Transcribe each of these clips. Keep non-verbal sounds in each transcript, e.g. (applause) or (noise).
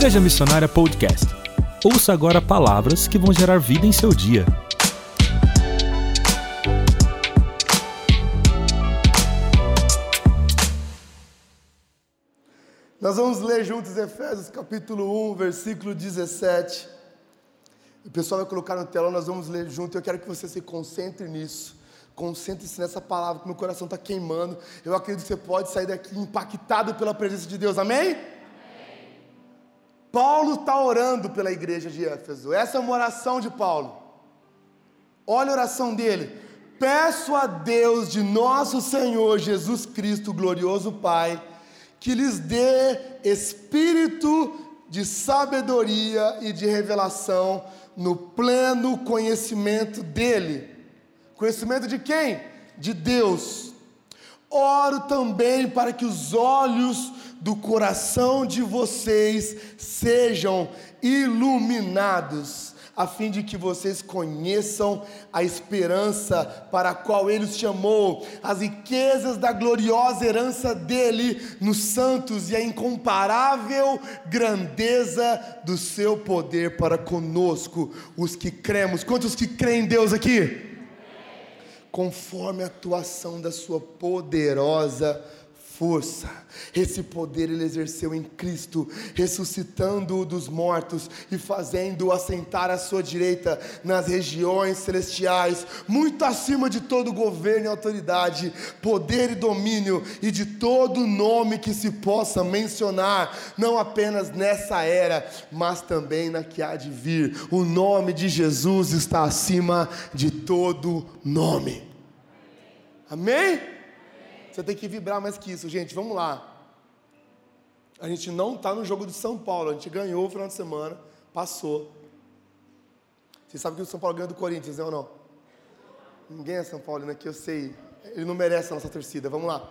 Igreja Missionária Podcast. Ouça agora palavras que vão gerar vida em seu dia. Nós vamos ler juntos Efésios capítulo 1, versículo 17. O pessoal vai colocar no telão, nós vamos ler junto. Eu quero que você se concentre nisso. Concentre-se nessa palavra, que meu coração está queimando. Eu acredito que você pode sair daqui impactado pela presença de Deus. Amém? Paulo está orando pela igreja de Éfeso. Essa é uma oração de Paulo. Olha a oração dele. Peço a Deus de nosso Senhor Jesus Cristo, glorioso Pai, que lhes dê espírito de sabedoria e de revelação no pleno conhecimento dele. Conhecimento de quem? De Deus. Oro também para que os olhos do coração de vocês sejam iluminados, a fim de que vocês conheçam a esperança para a qual Ele os chamou, as riquezas da gloriosa herança dele nos santos e a incomparável grandeza do seu poder para conosco, os que cremos. Quantos que creem em Deus aqui? Conforme a atuação da Sua poderosa força. Esse poder ele exerceu em Cristo, ressuscitando-o dos mortos e fazendo-o assentar à sua direita nas regiões celestiais, muito acima de todo governo e autoridade, poder e domínio e de todo nome que se possa mencionar, não apenas nessa era, mas também na que há de vir. O nome de Jesus está acima de todo nome. Amém? Você tem que vibrar mais que isso, gente. Vamos lá. A gente não está no jogo de São Paulo. A gente ganhou o final de semana, passou. Você sabe que o São Paulo ganhou do Corinthians, né ou não? Ninguém é São Paulo, né? Que eu sei. Ele não merece a nossa torcida. Vamos lá.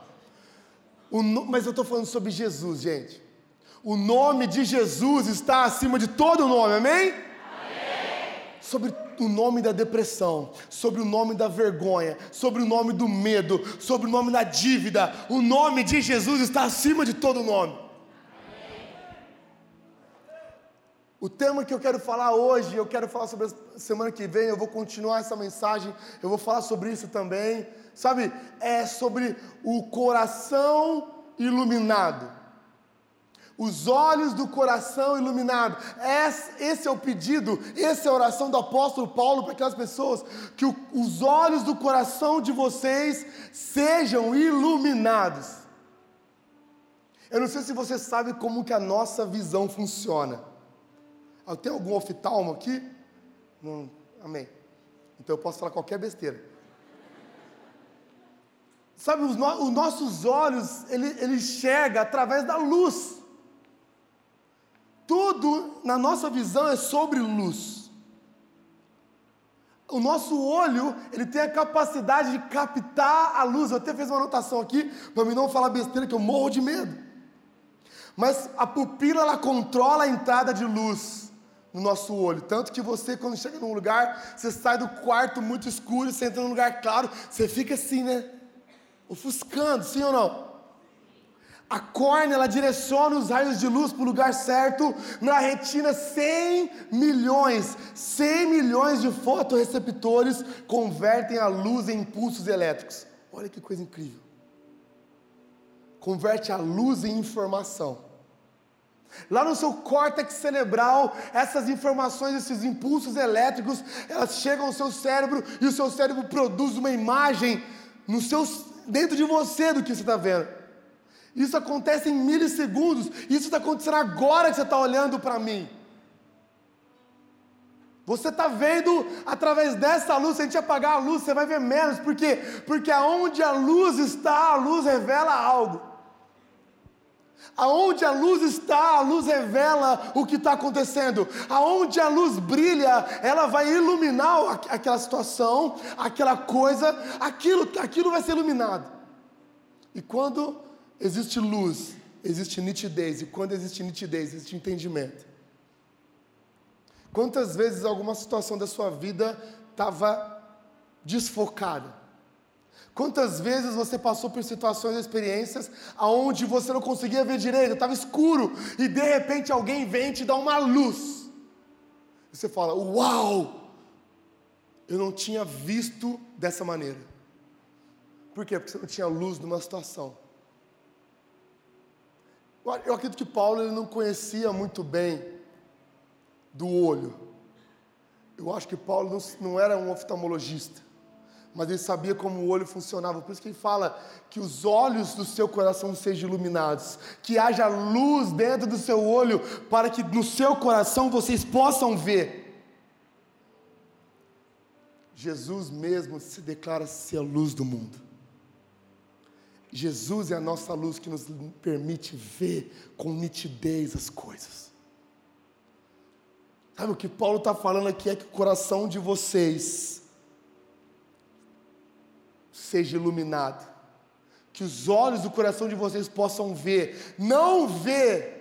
No... Mas eu estou falando sobre Jesus, gente. O nome de Jesus está acima de todo nome, amém? amém? Sobre o nome da depressão, sobre o nome da vergonha, sobre o nome do medo, sobre o nome da dívida. O nome de Jesus está acima de todo nome. O tema que eu quero falar hoje, eu quero falar sobre a semana que vem, eu vou continuar essa mensagem, eu vou falar sobre isso também. Sabe, é sobre o coração iluminado os olhos do coração iluminado. Esse é o pedido, essa é a oração do apóstolo Paulo para aquelas pessoas, que os olhos do coração de vocês sejam iluminados. Eu não sei se você sabe como que a nossa visão funciona. Ah, tem algum oftalmo aqui? Não, amém. Então eu posso falar qualquer besteira. Sabe, os, no, os nossos olhos, ele, ele através da luz. Tudo na nossa visão é sobre luz. O nosso olho, ele tem a capacidade de captar a luz. Eu até fiz uma anotação aqui, para mim não falar besteira, que eu morro de medo. Mas a pupila, ela controla a entrada de luz no nosso olho. Tanto que você, quando chega num lugar, você sai do quarto muito escuro, você entra num lugar claro, você fica assim, né? Ofuscando, sim ou não? A córnea ela direciona os raios de luz para o lugar certo. Na retina, 100 milhões, 100 milhões de fotoreceptores convertem a luz em impulsos elétricos. Olha que coisa incrível. Converte a luz em informação. Lá no seu córtex cerebral, essas informações, esses impulsos elétricos, elas chegam ao seu cérebro e o seu cérebro produz uma imagem no seu, dentro de você do que você está vendo. Isso acontece em milissegundos. Isso está acontecendo agora que você está olhando para mim. Você está vendo através dessa luz, se a gente apagar a luz, você vai ver menos. Por quê? Porque aonde a luz está, a luz revela algo. Aonde a luz está, a luz revela o que está acontecendo. Aonde a luz brilha, ela vai iluminar aquela situação, aquela coisa, aquilo, aquilo vai ser iluminado. E quando existe luz, existe nitidez, e quando existe nitidez, existe entendimento. Quantas vezes alguma situação da sua vida estava desfocada? Quantas vezes você passou por situações e experiências aonde você não conseguia ver direito, estava escuro, e de repente alguém vem e te dá uma luz. E você fala: Uau! Eu não tinha visto dessa maneira. Por quê? Porque você não tinha luz numa situação. Eu acredito que Paulo ele não conhecia muito bem do olho. Eu acho que Paulo não, não era um oftalmologista mas ele sabia como o olho funcionava. Por isso que ele fala que os olhos do seu coração sejam iluminados, que haja luz dentro do seu olho, para que no seu coração vocês possam ver. Jesus mesmo se declara ser a luz do mundo. Jesus é a nossa luz que nos permite ver com nitidez as coisas. Sabe o que Paulo está falando aqui? É que o coração de vocês seja iluminado, que os olhos do coração de vocês possam ver, não ver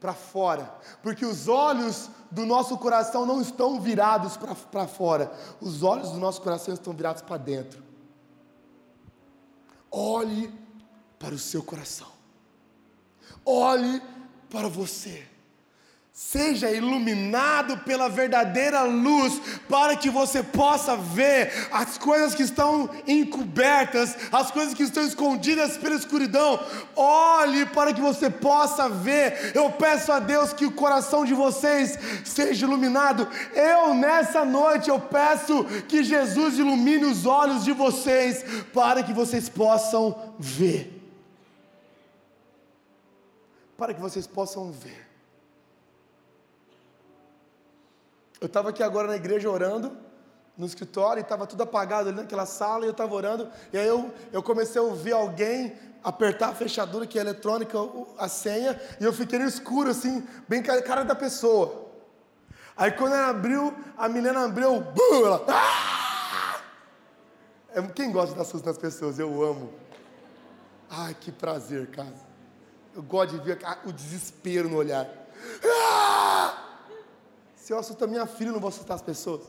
para fora, porque os olhos do nosso coração não estão virados para fora, os olhos do nosso coração estão virados para dentro. Olhe para o seu coração, olhe para você. Seja iluminado pela verdadeira luz, para que você possa ver as coisas que estão encobertas, as coisas que estão escondidas pela escuridão. Olhe para que você possa ver. Eu peço a Deus que o coração de vocês seja iluminado. Eu, nessa noite, eu peço que Jesus ilumine os olhos de vocês, para que vocês possam ver. Para que vocês possam ver. Eu estava aqui agora na igreja orando, no escritório, e estava tudo apagado ali naquela sala, e eu estava orando, e aí eu, eu comecei a ouvir alguém apertar a fechadura, que é eletrônica, a senha, e eu fiquei no escuro, assim, bem cara da pessoa. Aí quando ela abriu, a menina abriu, bum, ela, ah! Quem gosta de dar susto nas pessoas? Eu amo. Ai, que prazer, cara. Eu gosto de ver o desespero no olhar. Ah! Se eu assustar minha filha, eu não vou assustar as pessoas.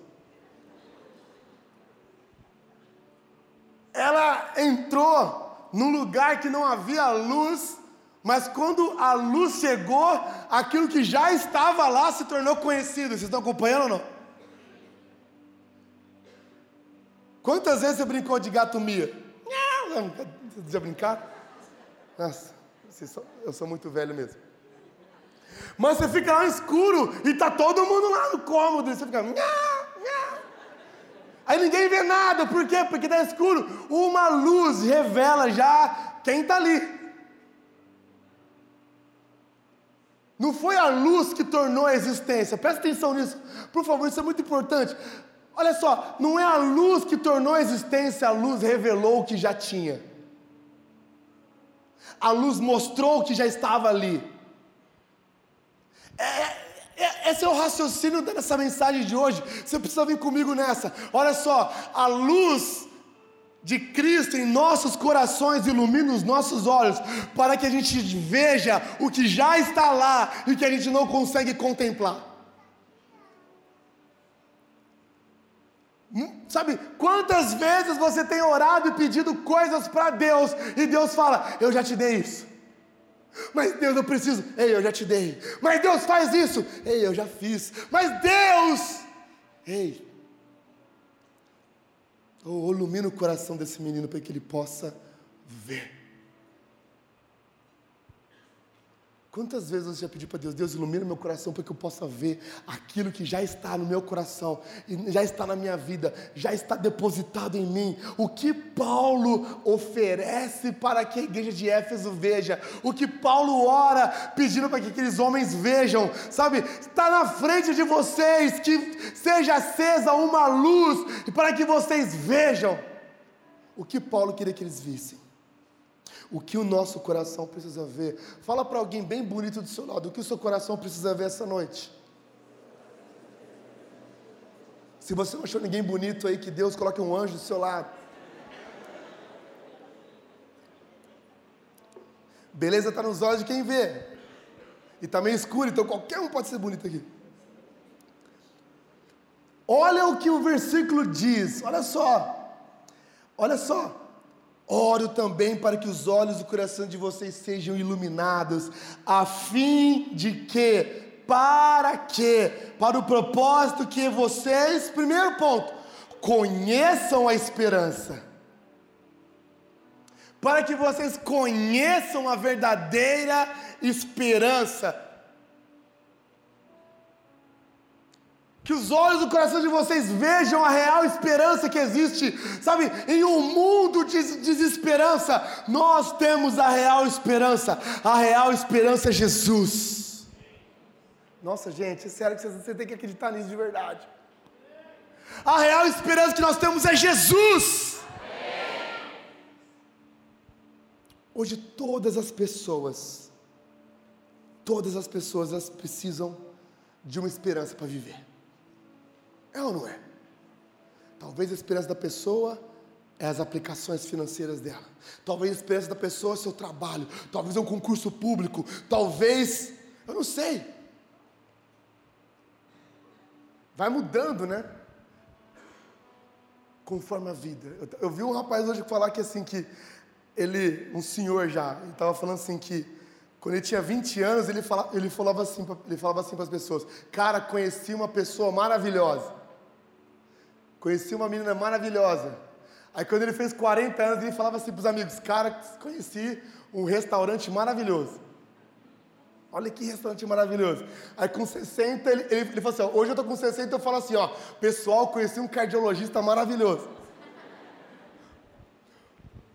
Ela entrou num lugar que não havia luz, mas quando a luz chegou, aquilo que já estava lá se tornou conhecido. Vocês estão acompanhando ou não? Quantas vezes você brincou de gato mia? Já brincaram? Nossa, eu sou muito velho mesmo. Mas você fica lá escuro e tá todo mundo lá no cômodo. E você fica. Nha, nha. Aí ninguém vê nada. Por quê? Porque tá escuro. Uma luz revela já quem está ali. Não foi a luz que tornou a existência. Presta atenção nisso. Por favor, isso é muito importante. Olha só, não é a luz que tornou a existência, a luz revelou o que já tinha. A luz mostrou o que já estava ali. É, é, esse é o raciocínio dessa mensagem de hoje. Você precisa vir comigo nessa. Olha só, a luz de Cristo em nossos corações ilumina os nossos olhos, para que a gente veja o que já está lá e que a gente não consegue contemplar. Hum, sabe, quantas vezes você tem orado e pedido coisas para Deus e Deus fala: Eu já te dei isso. Mas Deus, eu preciso. Ei, eu já te dei. Mas Deus faz isso. Ei, eu já fiz. Mas Deus. Ei. Oh, ilumina o coração desse menino para que ele possa ver. Quantas vezes você já pediu para Deus, Deus ilumina meu coração para que eu possa ver aquilo que já está no meu coração, já está na minha vida, já está depositado em mim. O que Paulo oferece para que a igreja de Éfeso veja, o que Paulo ora pedindo para que aqueles homens vejam, sabe? Está na frente de vocês, que seja acesa uma luz para que vocês vejam o que Paulo queria que eles vissem o que o nosso coração precisa ver. Fala para alguém bem bonito do seu lado, o que o seu coração precisa ver essa noite. Se você não achou ninguém bonito aí, que Deus coloque um anjo do seu lado. Beleza está nos olhos de quem vê. E está meio escuro, então qualquer um pode ser bonito aqui. Olha o que o versículo diz, olha só. Olha só. Oro também para que os olhos do coração de vocês sejam iluminados, a fim de que, para que, para o propósito que vocês, primeiro ponto, conheçam a esperança. Para que vocês conheçam a verdadeira esperança Que os olhos do coração de vocês vejam a real esperança que existe. Sabe, em um mundo de desesperança, nós temos a real esperança. A real esperança é Jesus. Nossa, gente, é sério que você tem que acreditar nisso de verdade. A real esperança que nós temos é Jesus. Hoje todas as pessoas, todas as pessoas precisam de uma esperança para viver. É ou não é? Talvez a esperança da pessoa é as aplicações financeiras dela. Talvez a esperança da pessoa é o seu trabalho. Talvez é um concurso público. Talvez, eu não sei. Vai mudando, né? Conforme a vida. Eu, eu vi um rapaz hoje falar que assim que ele, um senhor já, ele estava falando assim que quando ele tinha 20 anos, ele falava, ele falava assim, ele falava assim para as pessoas: "Cara, conheci uma pessoa maravilhosa. Conheci uma menina maravilhosa. Aí quando ele fez 40 anos, ele falava assim para os amigos: Cara, conheci um restaurante maravilhoso. Olha que restaurante maravilhoso. Aí com 60, ele, ele, ele falou assim: ó, Hoje eu estou com 60, eu falo assim: ó, Pessoal, conheci um cardiologista maravilhoso.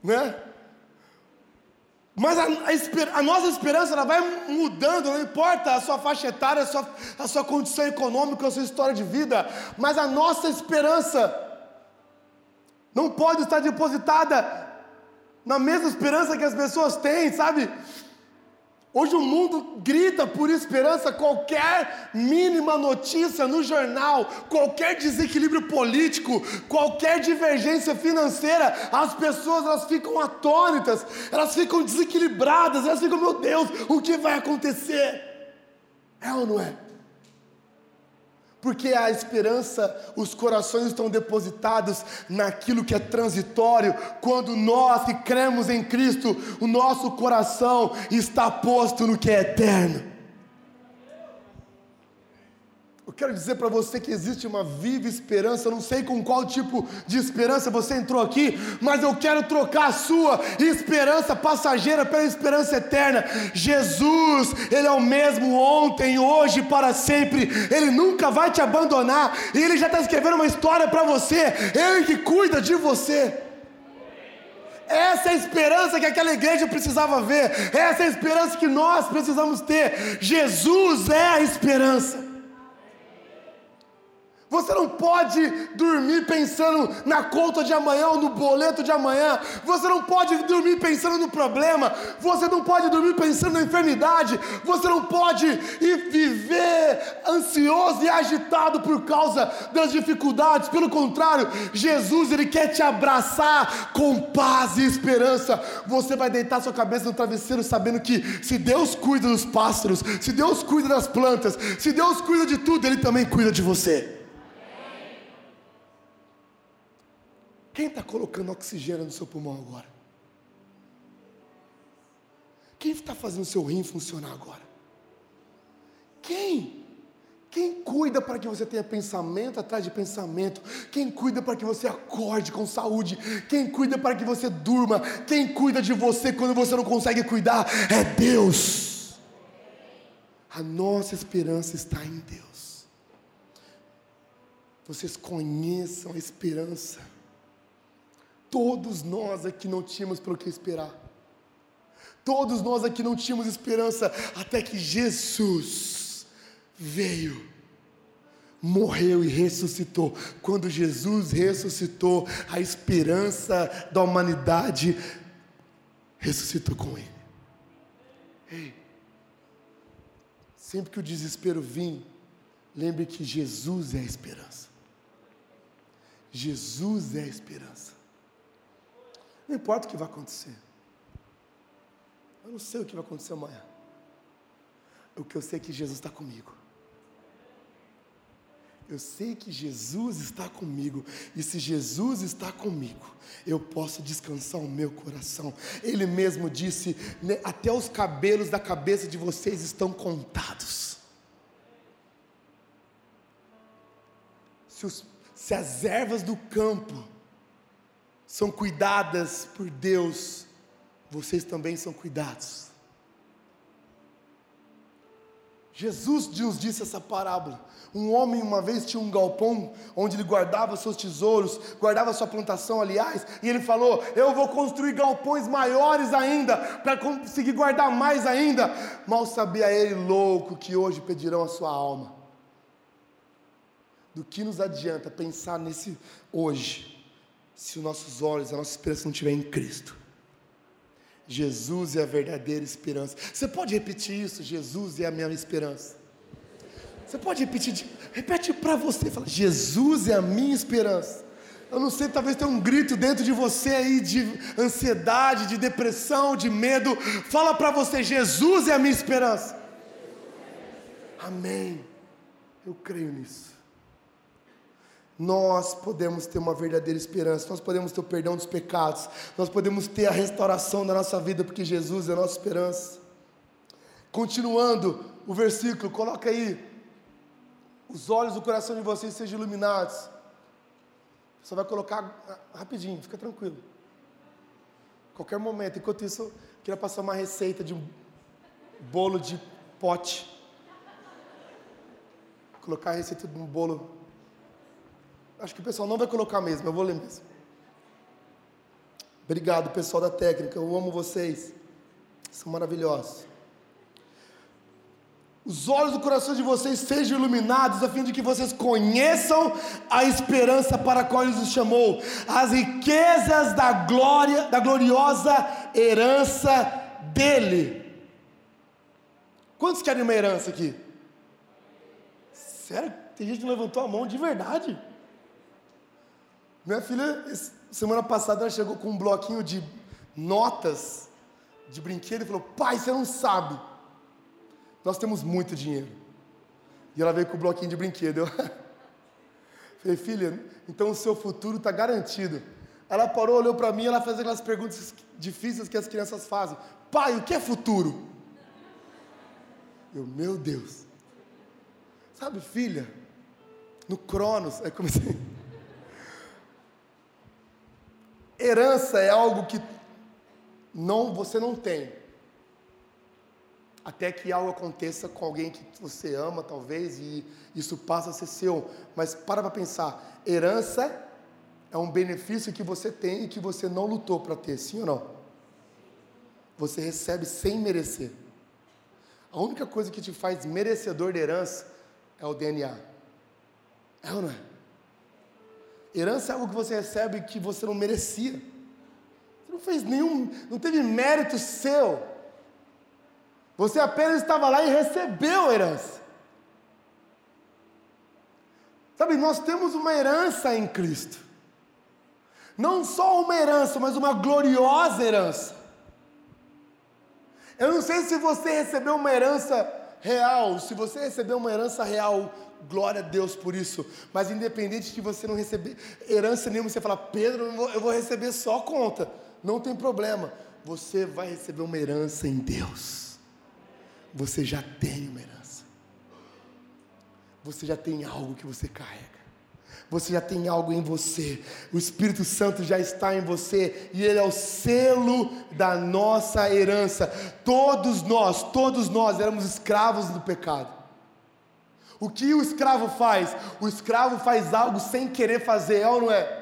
Né? Mas a, a, a, nossa esperança ela vai mudando, não importa a sua faixa etária, a sua, a sua condição econômica, a sua história de vida, mas a nossa esperança não pode estar depositada na mesma esperança que as pessoas têm, sabe? Hoje o mundo grita por esperança, qualquer mínima notícia no jornal, qualquer desequilíbrio político, qualquer divergência financeira, as pessoas elas ficam atônitas, elas ficam desequilibradas, elas ficam, meu Deus, o que vai acontecer? É ou não é? Porque a esperança, os corações estão depositados naquilo que é transitório. Quando nós que cremos em Cristo, o nosso coração está posto no que é eterno. Eu quero dizer para você que existe uma viva esperança, eu não sei com qual tipo de esperança você entrou aqui, mas eu quero trocar a sua esperança passageira pela esperança eterna. Jesus, Ele é o mesmo ontem, hoje, para sempre, Ele nunca vai te abandonar, e Ele já está escrevendo uma história para você, Ele que cuida de você. Essa é a esperança que aquela igreja precisava ver, essa é a esperança que nós precisamos ter. Jesus é a esperança. Você não pode dormir pensando na conta de amanhã ou no boleto de amanhã. Você não pode dormir pensando no problema. Você não pode dormir pensando na enfermidade. Você não pode ir viver ansioso e agitado por causa das dificuldades. Pelo contrário, Jesus ele quer te abraçar com paz e esperança. Você vai deitar sua cabeça no travesseiro sabendo que se Deus cuida dos pássaros, se Deus cuida das plantas, se Deus cuida de tudo, ele também cuida de você. Quem está colocando oxigênio no seu pulmão agora? Quem está fazendo o seu rim funcionar agora? Quem? Quem cuida para que você tenha pensamento atrás de pensamento? Quem cuida para que você acorde com saúde? Quem cuida para que você durma? Quem cuida de você quando você não consegue cuidar? É Deus. A nossa esperança está em Deus. Vocês conheçam a esperança. Todos nós aqui não tínhamos pelo que esperar. Todos nós aqui não tínhamos esperança até que Jesus veio, morreu e ressuscitou. Quando Jesus ressuscitou, a esperança da humanidade ressuscitou com ele. Ei, sempre que o desespero vir, lembre que Jesus é a esperança. Jesus é a esperança. Não importa o que vai acontecer. Eu não sei o que vai acontecer amanhã. O que eu sei é que Jesus está comigo. Eu sei que Jesus está comigo, e se Jesus está comigo, eu posso descansar o meu coração. Ele mesmo disse: né, até os cabelos da cabeça de vocês estão contados. Se, os, se as ervas do campo são cuidadas por Deus, vocês também são cuidados. Jesus nos disse essa parábola. Um homem uma vez tinha um galpão onde ele guardava seus tesouros, guardava sua plantação, aliás, e ele falou: Eu vou construir galpões maiores ainda, para conseguir guardar mais ainda. Mal sabia ele, louco, que hoje pedirão a sua alma. Do que nos adianta pensar nesse hoje, se os nossos olhos, a nossa esperança não estiver em Cristo? Jesus é a verdadeira esperança. Você pode repetir isso? Jesus é a minha esperança. Você pode repetir? Repete para você. Fala, Jesus é a minha esperança. Eu não sei, talvez tenha um grito dentro de você aí de ansiedade, de depressão, de medo. Fala para você: Jesus é a minha esperança. Amém. Eu creio nisso nós podemos ter uma verdadeira esperança, nós podemos ter o perdão dos pecados, nós podemos ter a restauração da nossa vida, porque Jesus é a nossa esperança. Continuando o versículo, coloca aí, os olhos do coração de vocês sejam iluminados. Você vai colocar ah, rapidinho, fica tranquilo. Qualquer momento, enquanto isso, eu queria passar uma receita de um bolo de pote. Colocar a receita de um bolo Acho que o pessoal não vai colocar mesmo, eu vou ler mesmo. Obrigado, pessoal da técnica, eu amo vocês. São maravilhosos. Os olhos do coração de vocês sejam iluminados, a fim de que vocês conheçam a esperança para a qual Ele os chamou, as riquezas da glória, da gloriosa herança dele. Quantos querem uma herança aqui? Sério? Tem gente que levantou a mão de verdade. Minha filha, semana passada, ela chegou com um bloquinho de notas de brinquedo e falou: Pai, você não sabe. Nós temos muito dinheiro. E ela veio com o bloquinho de brinquedo. Eu (laughs) falei, filha, então o seu futuro está garantido. Ela parou, olhou para mim, ela fez aquelas perguntas difíceis que as crianças fazem. Pai, o que é futuro? Eu, meu Deus. Sabe, filha, no Cronos, aí comecei. Herança é algo que não você não tem. Até que algo aconteça com alguém que você ama, talvez, e isso passa a ser seu. Mas para para pensar, herança é um benefício que você tem e que você não lutou para ter, sim ou não? Você recebe sem merecer. A única coisa que te faz merecedor de herança é o DNA. É ou não é? Herança é algo que você recebe que você não merecia. Você não fez nenhum, não teve mérito seu. Você apenas estava lá e recebeu a herança. Sabe, nós temos uma herança em Cristo. Não só uma herança, mas uma gloriosa herança. Eu não sei se você recebeu uma herança real, se você recebeu uma herança real glória a Deus por isso. Mas independente de você não receber herança nenhuma, você fala, Pedro, eu vou receber só conta. Não tem problema. Você vai receber uma herança em Deus. Você já tem uma herança. Você já tem algo que você carrega. Você já tem algo em você. O Espírito Santo já está em você e ele é o selo da nossa herança. Todos nós, todos nós éramos escravos do pecado. O que o escravo faz? O escravo faz algo sem querer fazer, é ou não é?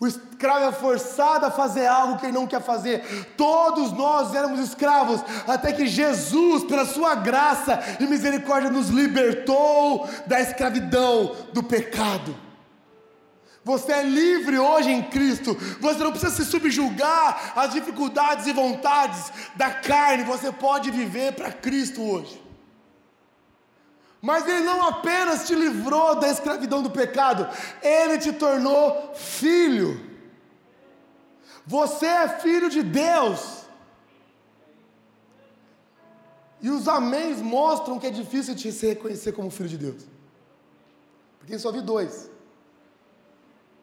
O escravo é forçado a fazer algo que ele não quer fazer. Todos nós éramos escravos, até que Jesus, pela sua graça e misericórdia, nos libertou da escravidão, do pecado. Você é livre hoje em Cristo. Você não precisa se subjugar às dificuldades e vontades da carne. Você pode viver para Cristo hoje. Mas Ele não apenas te livrou da escravidão do pecado, Ele te tornou filho. Você é filho de Deus. E os améns mostram que é difícil te reconhecer como filho de Deus. Porque só vi dois.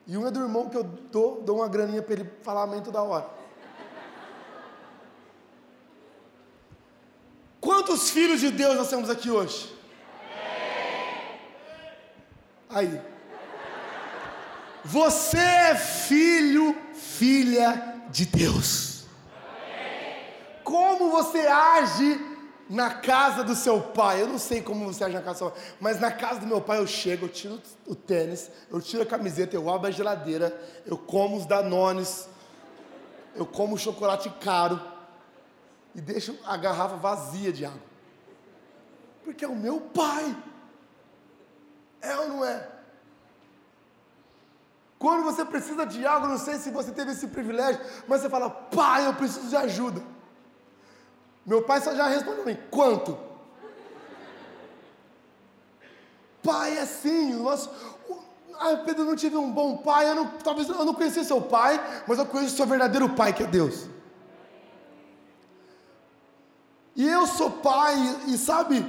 E um é do irmão que eu dou, dou uma graninha para ele falar amém toda hora. Quantos filhos de Deus nós temos aqui hoje? Aí. Você é filho, filha de Deus. Como você age na casa do seu pai? Eu não sei como você age na casa do seu pai, mas na casa do meu pai eu chego, eu tiro o tênis, eu tiro a camiseta, eu abro a geladeira, eu como os danones, eu como chocolate caro e deixo a garrafa vazia de água. Porque é o meu pai. É ou não é? Quando você precisa de algo, não sei se você teve esse privilégio, mas você fala, pai, eu preciso de ajuda. Meu pai só já respondeu mim, quanto? pai é assim, nosso, ah, Pedro, eu não tive um bom pai, eu não, talvez eu não conheci seu pai, mas eu conheço o seu verdadeiro pai, que é Deus. E eu sou pai, e sabe,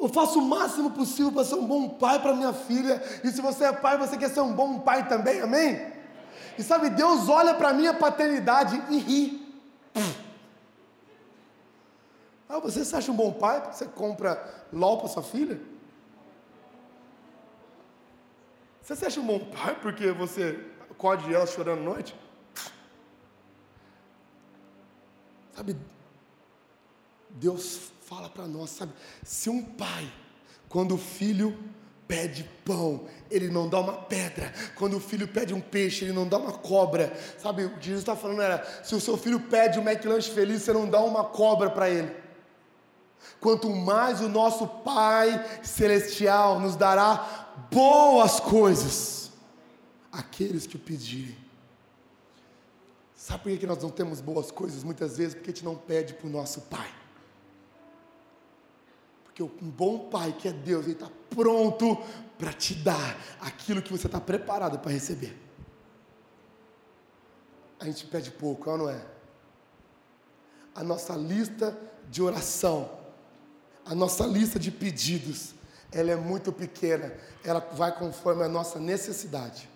eu faço o máximo possível para ser um bom pai para minha filha. E se você é pai, você quer ser um bom pai também, amém? E sabe, Deus olha para a minha paternidade e ri. Ah, você se acha um bom pai porque você compra LOL para sua filha? Você se acha um bom pai porque você acorde ela chorando à noite? Sabe, Deus fala para nós, sabe? Se um pai, quando o filho pede pão, ele não dá uma pedra. Quando o filho pede um peixe, ele não dá uma cobra. Sabe, o que Jesus está falando era: se o seu filho pede um McLanche feliz, você não dá uma cobra para ele. Quanto mais o nosso Pai Celestial nos dará boas coisas, aqueles que o pedirem. Sabe por que nós não temos boas coisas muitas vezes? Porque a gente não pede para o nosso Pai. Porque um bom pai, que é Deus, ele está pronto para te dar aquilo que você está preparado para receber. A gente pede pouco, é não é? A nossa lista de oração, a nossa lista de pedidos, ela é muito pequena, ela vai conforme a nossa necessidade.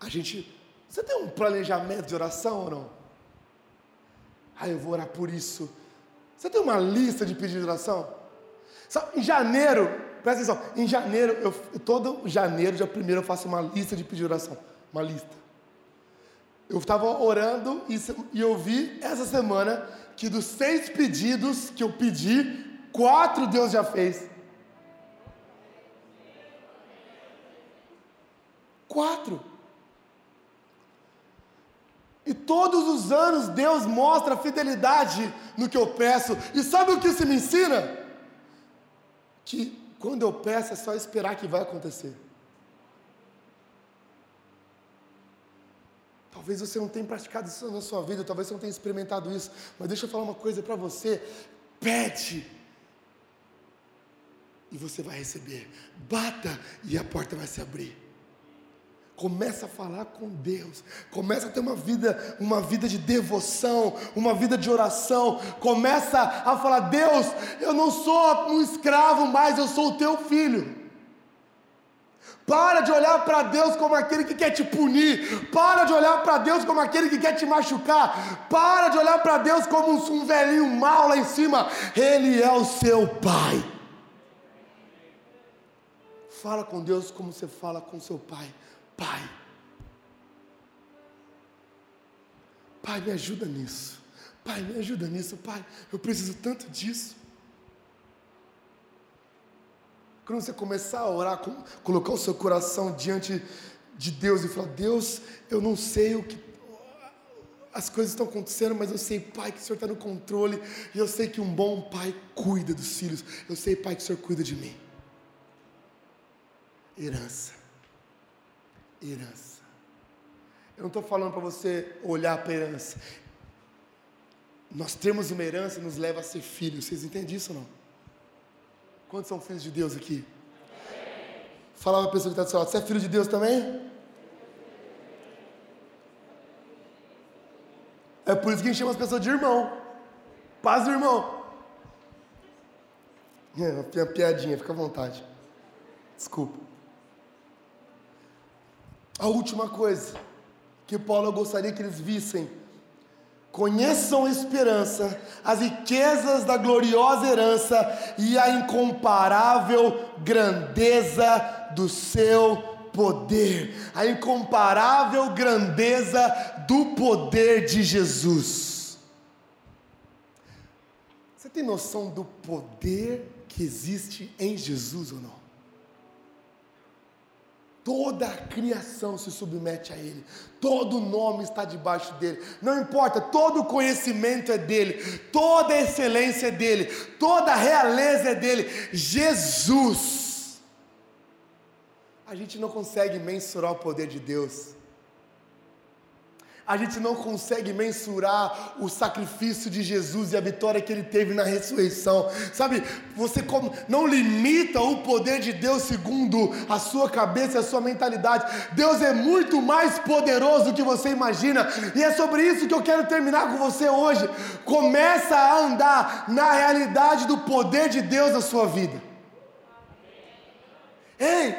A gente, você tem um planejamento de oração ou não? Ah, eu vou orar por isso, você tem uma lista de pedidos de oração? Em janeiro, presta atenção, em janeiro, eu, todo janeiro, dia primeiro, eu faço uma lista de pedidos de oração. Uma lista. Eu estava orando e, e eu vi essa semana que dos seis pedidos que eu pedi, quatro Deus já fez. Quatro. E todos os anos Deus mostra fidelidade no que eu peço. E sabe o que isso me ensina? Que quando eu peço é só esperar que vai acontecer. Talvez você não tenha praticado isso na sua vida, talvez você não tenha experimentado isso, mas deixa eu falar uma coisa para você: pede e você vai receber, bata e a porta vai se abrir. Começa a falar com Deus. Começa a ter uma vida, uma vida de devoção, uma vida de oração. Começa a falar: Deus, eu não sou um escravo mais, eu sou o teu filho. Para de olhar para Deus como aquele que quer te punir. Para de olhar para Deus como aquele que quer te machucar. Para de olhar para Deus como um velhinho mau lá em cima. Ele é o seu pai. Fala com Deus como você fala com seu pai. Pai, Pai, me ajuda nisso. Pai, me ajuda nisso, Pai. Eu preciso tanto disso. Quando você começar a orar, colocar o seu coração diante de Deus e falar: Deus, eu não sei o que. As coisas estão acontecendo, mas eu sei, Pai, que o Senhor está no controle. E eu sei que um bom pai cuida dos filhos. Eu sei, Pai, que o Senhor cuida de mim. Herança herança. Eu não estou falando para você olhar para a herança. Nós temos uma herança nos leva a ser filhos. Vocês entendem isso ou não? Quantos são filhos de Deus aqui? Fala para a pessoa que está do seu lado. Você é filho de Deus também? É por isso que a gente chama as pessoas de irmão. Paz, irmão. É, uma piadinha, fica à vontade. Desculpa. A última coisa que Paulo gostaria que eles vissem Conheçam a esperança, as riquezas da gloriosa herança e a incomparável grandeza do seu poder, a incomparável grandeza do poder de Jesus. Você tem noção do poder que existe em Jesus ou não? Toda a criação se submete a Ele, todo nome está debaixo dele, não importa, todo conhecimento é dele, toda excelência é dele, toda realeza é dele. Jesus, a gente não consegue mensurar o poder de Deus, a gente não consegue mensurar o sacrifício de Jesus e a vitória que ele teve na ressurreição. Sabe, você não limita o poder de Deus segundo a sua cabeça e a sua mentalidade. Deus é muito mais poderoso do que você imagina. E é sobre isso que eu quero terminar com você hoje. Começa a andar na realidade do poder de Deus na sua vida. Ei,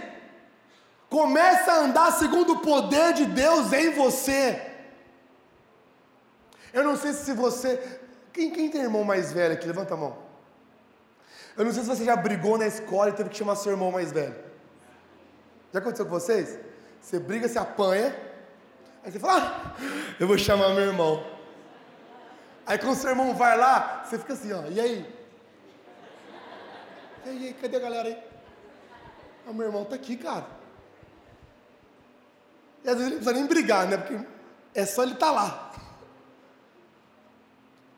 começa a andar segundo o poder de Deus em você. Eu não sei se você. Quem, quem tem irmão mais velho aqui? Levanta a mão. Eu não sei se você já brigou na escola e teve que chamar seu irmão mais velho. Já aconteceu com vocês? Você briga, se apanha, aí você fala, ah, eu vou chamar meu irmão. Aí quando seu irmão vai lá, você fica assim, ó, e aí? E aí, cadê a galera aí? Ah, meu irmão tá aqui, cara. E às vezes ele não precisa nem brigar, né? Porque é só ele estar tá lá.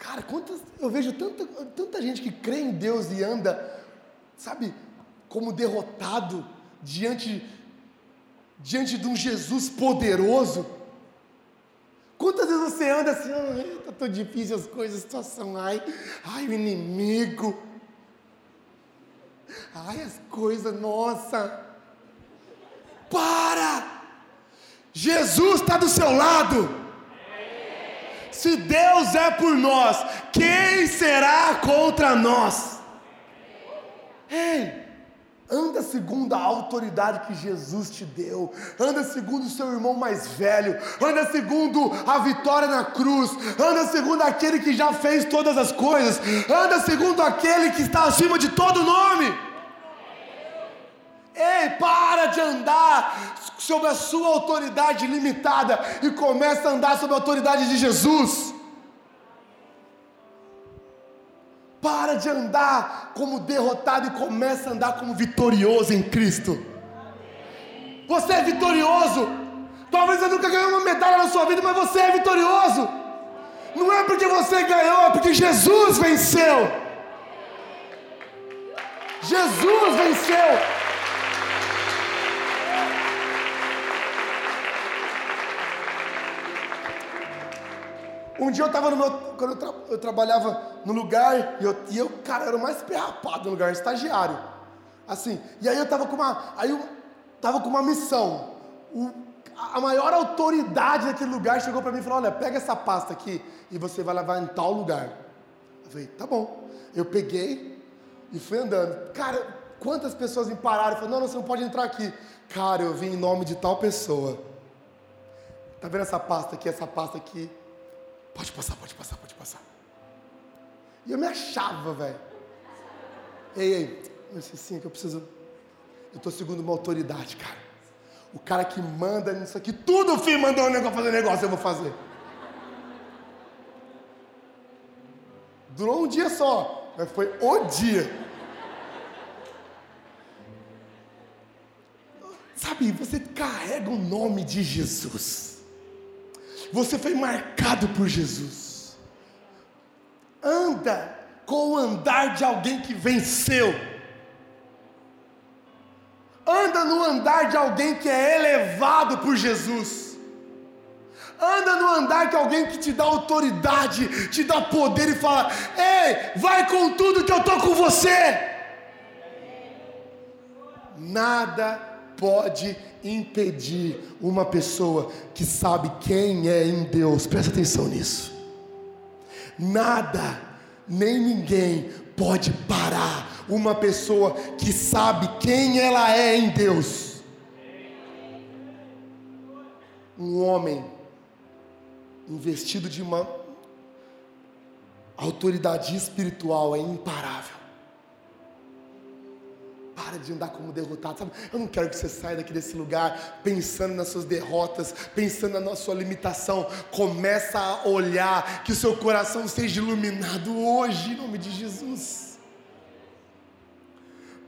Cara, quantas, eu vejo tanta, tanta gente que crê em Deus e anda, sabe, como derrotado diante, diante de um Jesus poderoso. Quantas vezes você anda assim, ai, tá tão difícil as coisas, a situação, ai, ai, o inimigo, ai, as coisas, nossa, para! Jesus está do seu lado. Se Deus é por nós, quem será contra nós? Ei, anda segundo a autoridade que Jesus te deu, anda segundo o seu irmão mais velho, anda segundo a vitória na cruz, anda segundo aquele que já fez todas as coisas, anda segundo aquele que está acima de todo nome. Ei, para de andar sobre a sua autoridade limitada e começa a andar sobre a autoridade de Jesus. Para de andar como derrotado e começa a andar como vitorioso em Cristo. Você é vitorioso. Talvez você nunca ganhou uma medalha na sua vida, mas você é vitorioso. Não é porque você ganhou, é porque Jesus venceu. Jesus venceu. Um dia eu estava no meu. Quando eu, tra, eu, trabalhava no lugar, e eu, e eu, cara, era o mais perrapado no lugar, estagiário. Assim. E aí eu estava com uma. Aí eu estava com uma missão. O, a maior autoridade daquele lugar chegou para mim e falou: Olha, pega essa pasta aqui e você vai levar em tal lugar. Eu falei: Tá bom. Eu peguei e fui andando. Cara, quantas pessoas me pararam e falaram: Não, não, você não pode entrar aqui. Cara, eu vim em nome de tal pessoa. Tá vendo essa pasta aqui, essa pasta aqui? Pode passar, pode passar, pode passar. E eu me achava, velho. Ei, ei, eu disse assim, que eu preciso. Eu estou segundo uma autoridade, cara. O cara que manda nisso aqui, tudo, filho, mandou um negócio, fazer negócio, eu vou fazer. Durou um dia só, mas foi o dia. Sabe, você carrega o nome de Jesus. Você foi marcado por Jesus. Anda com o andar de alguém que venceu. Anda no andar de alguém que é elevado por Jesus. Anda no andar de alguém que te dá autoridade, te dá poder e fala: Ei, vai com tudo que eu estou com você. Nada pode impedir uma pessoa que sabe quem é em Deus, presta atenção nisso. Nada, nem ninguém pode parar uma pessoa que sabe quem ela é em Deus. Um homem investido de uma autoridade espiritual é imparável. Para de andar como derrotado, sabe? Eu não quero que você saia daqui desse lugar pensando nas suas derrotas, pensando na sua limitação. Começa a olhar, que o seu coração seja iluminado hoje, em nome de Jesus.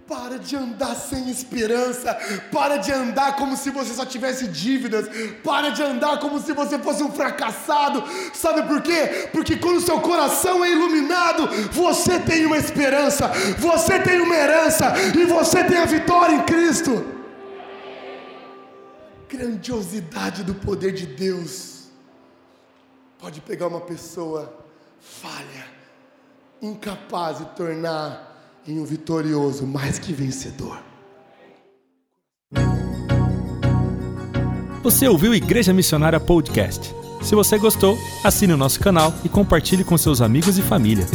Para de andar sem esperança. Para de andar como se você só tivesse dívidas. Para de andar como se você fosse um fracassado. Sabe por quê? Porque quando seu coração é iluminado, você tem uma esperança, você tem uma herança e você tem a vitória em Cristo. Grandiosidade do poder de Deus. Pode pegar uma pessoa falha, incapaz de tornar em um vitorioso mais que vencedor. Você ouviu Igreja Missionária Podcast? Se você gostou, assine o nosso canal e compartilhe com seus amigos e família.